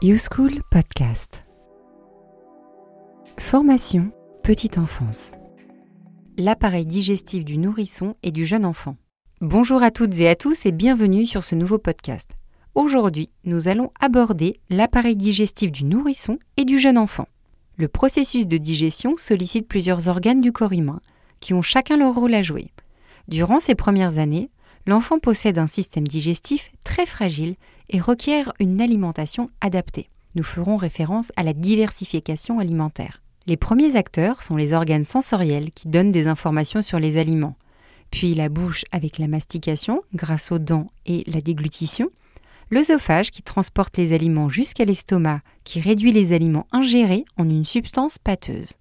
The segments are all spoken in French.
YouSchool Podcast. Formation Petite enfance. L'appareil digestif du nourrisson et du jeune enfant. Bonjour à toutes et à tous et bienvenue sur ce nouveau podcast. Aujourd'hui, nous allons aborder l'appareil digestif du nourrisson et du jeune enfant. Le processus de digestion sollicite plusieurs organes du corps humain qui ont chacun leur rôle à jouer. Durant ces premières années, l'enfant possède un système digestif très fragile et requiert une alimentation adaptée. Nous ferons référence à la diversification alimentaire. Les premiers acteurs sont les organes sensoriels qui donnent des informations sur les aliments, puis la bouche avec la mastication grâce aux dents et la déglutition, l'œsophage qui transporte les aliments jusqu'à l'estomac qui réduit les aliments ingérés en une substance pâteuse.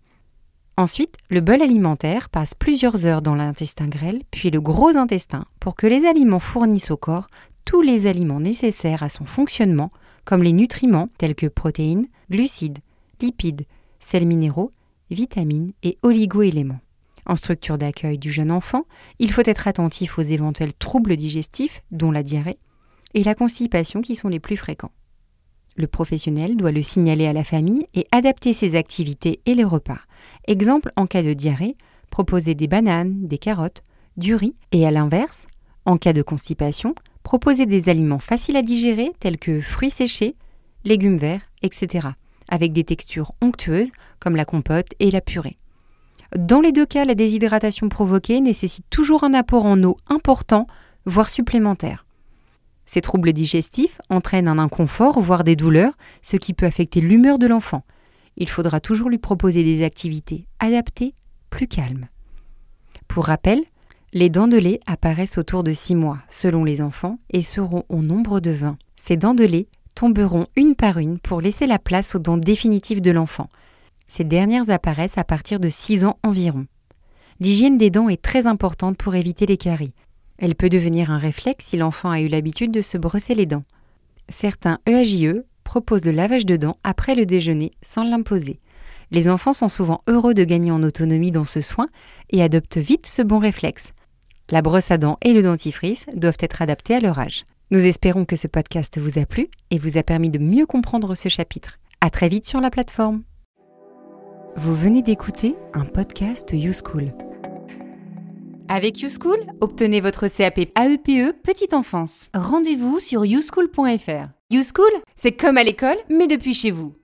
Ensuite, le bol alimentaire passe plusieurs heures dans l'intestin grêle, puis le gros intestin, pour que les aliments fournissent au corps tous les aliments nécessaires à son fonctionnement, comme les nutriments tels que protéines, glucides, lipides, sels minéraux, vitamines et oligoéléments. En structure d'accueil du jeune enfant, il faut être attentif aux éventuels troubles digestifs, dont la diarrhée, et la constipation qui sont les plus fréquents. Le professionnel doit le signaler à la famille et adapter ses activités et les repas. Exemple en cas de diarrhée, proposer des bananes, des carottes, du riz, et à l'inverse, en cas de constipation, proposer des aliments faciles à digérer tels que fruits séchés, légumes verts, etc., avec des textures onctueuses comme la compote et la purée. Dans les deux cas, la déshydratation provoquée nécessite toujours un apport en eau important, voire supplémentaire. Ces troubles digestifs entraînent un inconfort, voire des douleurs, ce qui peut affecter l'humeur de l'enfant. Il faudra toujours lui proposer des activités adaptées, plus calmes. Pour rappel, les dents de lait apparaissent autour de 6 mois, selon les enfants, et seront au nombre de 20. Ces dents de lait tomberont une par une pour laisser la place aux dents définitives de l'enfant. Ces dernières apparaissent à partir de 6 ans environ. L'hygiène des dents est très importante pour éviter les caries. Elle peut devenir un réflexe si l'enfant a eu l'habitude de se brosser les dents. Certains EAJE proposent le lavage de dents après le déjeuner sans l'imposer. Les enfants sont souvent heureux de gagner en autonomie dans ce soin et adoptent vite ce bon réflexe. La brosse à dents et le dentifrice doivent être adaptés à leur âge. Nous espérons que ce podcast vous a plu et vous a permis de mieux comprendre ce chapitre. À très vite sur la plateforme. Vous venez d'écouter un podcast YouSchool. Avec YouSchool, obtenez votre CAP AEPE e Petite Enfance. Rendez-vous sur youschool.fr. YouSchool, c'est comme à l'école, mais depuis chez vous.